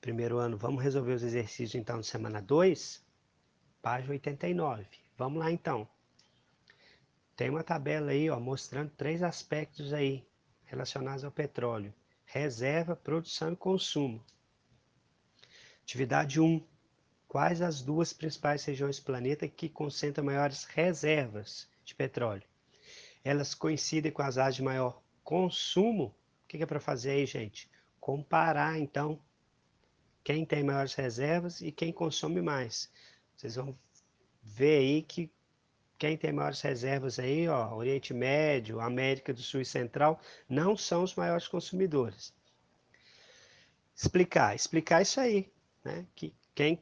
primeiro ano, vamos resolver os exercícios então de semana 2, página 89. Vamos lá então. Tem uma tabela aí, ó, mostrando três aspectos aí relacionados ao petróleo: reserva, produção e consumo. Atividade 1. Quais as duas principais regiões do planeta que concentram maiores reservas de petróleo? Elas coincidem com as áreas de maior consumo? O que é para fazer aí, gente? Comparar, então, quem tem maiores reservas e quem consome mais. Vocês vão ver aí que quem tem maiores reservas aí, ó, Oriente Médio, América do Sul e Central, não são os maiores consumidores. Explicar, explicar isso aí né? que quem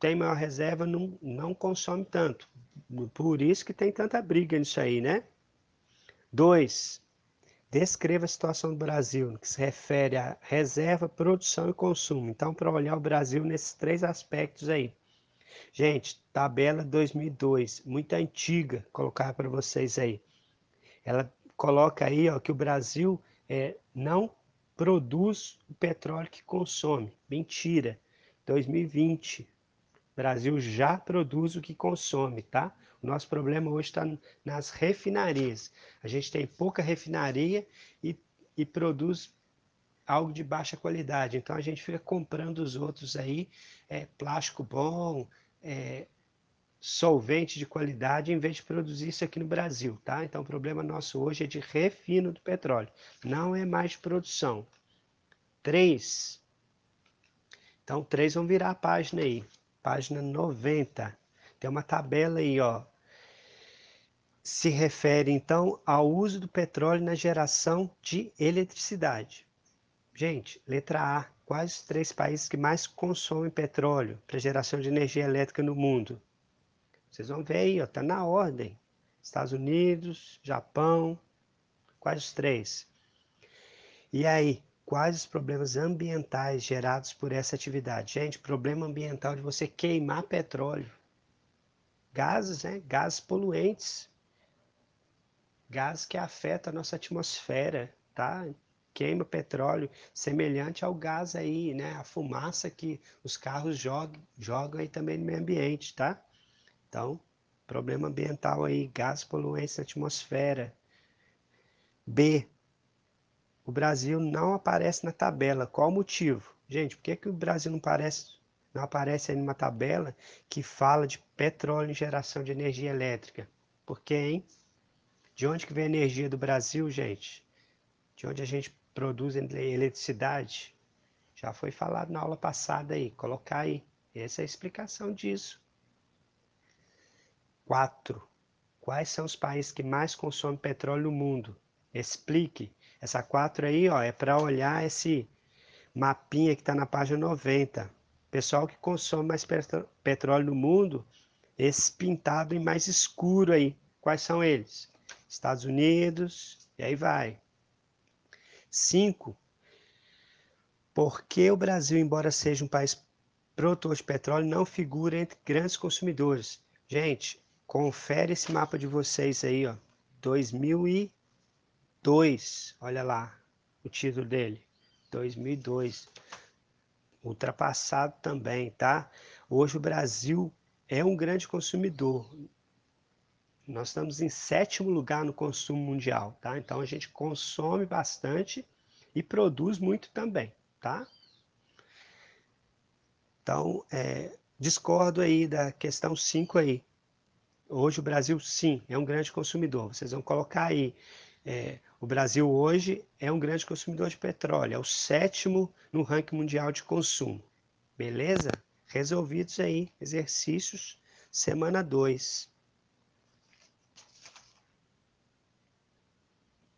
tem maior reserva não, não consome tanto. Por isso que tem tanta briga nisso aí, né? Dois, descreva a situação do Brasil, que se refere a reserva, produção e consumo. Então, para olhar o Brasil nesses três aspectos aí. Gente, tabela 2002, muito antiga, colocar para vocês aí. Ela coloca aí ó, que o Brasil é, não produz o petróleo que consome. Mentira. 2020, Brasil já produz o que consome, tá? O nosso problema hoje está nas refinarias. A gente tem pouca refinaria e, e produz algo de baixa qualidade. Então a gente fica comprando os outros aí, é, plástico bom, é, solvente de qualidade, em vez de produzir isso aqui no Brasil, tá? Então o problema nosso hoje é de refino do petróleo, não é mais produção. Três. Então, três vão virar a página aí, página 90. Tem uma tabela aí, ó. Se refere, então, ao uso do petróleo na geração de eletricidade. Gente, letra A. Quais os três países que mais consomem petróleo para geração de energia elétrica no mundo? Vocês vão ver aí, ó, tá na ordem. Estados Unidos, Japão, quais os três? E aí, quais os problemas ambientais gerados por essa atividade? Gente, problema ambiental de você queimar petróleo. Gases, né? Gases poluentes. Gases que afetam a nossa atmosfera, tá? Queima petróleo, semelhante ao gás aí, né? A fumaça que os carros jogam, jogam aí também no meio ambiente, tá? Então, problema ambiental aí, gás poluentes na atmosfera. B. O Brasil não aparece na tabela. Qual o motivo? Gente, por que, que o Brasil não aparece, não aparece aí numa tabela que fala de petróleo em geração de energia elétrica? Por quê, hein? De onde que vem a energia do Brasil, gente? De onde a gente produz eletricidade? Já foi falado na aula passada aí. Colocar aí. Essa é a explicação disso. 4. Quais são os países que mais consomem petróleo no mundo? Explique. Essa 4 aí, ó, é para olhar esse mapinha que está na página 90. Pessoal que consome mais petróleo no mundo, esse pintado em mais escuro aí. Quais são eles? Estados Unidos, e aí vai. 5. Por que o Brasil, embora seja um país produtor de petróleo, não figura entre grandes consumidores? Gente, Confere esse mapa de vocês aí, ó. 2002. Olha lá o título dele. 2002. Ultrapassado também, tá? Hoje o Brasil é um grande consumidor. Nós estamos em sétimo lugar no consumo mundial, tá? Então a gente consome bastante e produz muito também, tá? Então, é, discordo aí da questão 5 aí. Hoje o Brasil, sim, é um grande consumidor. Vocês vão colocar aí. É, o Brasil hoje é um grande consumidor de petróleo, é o sétimo no ranking mundial de consumo. Beleza? Resolvidos aí, exercícios, semana 2.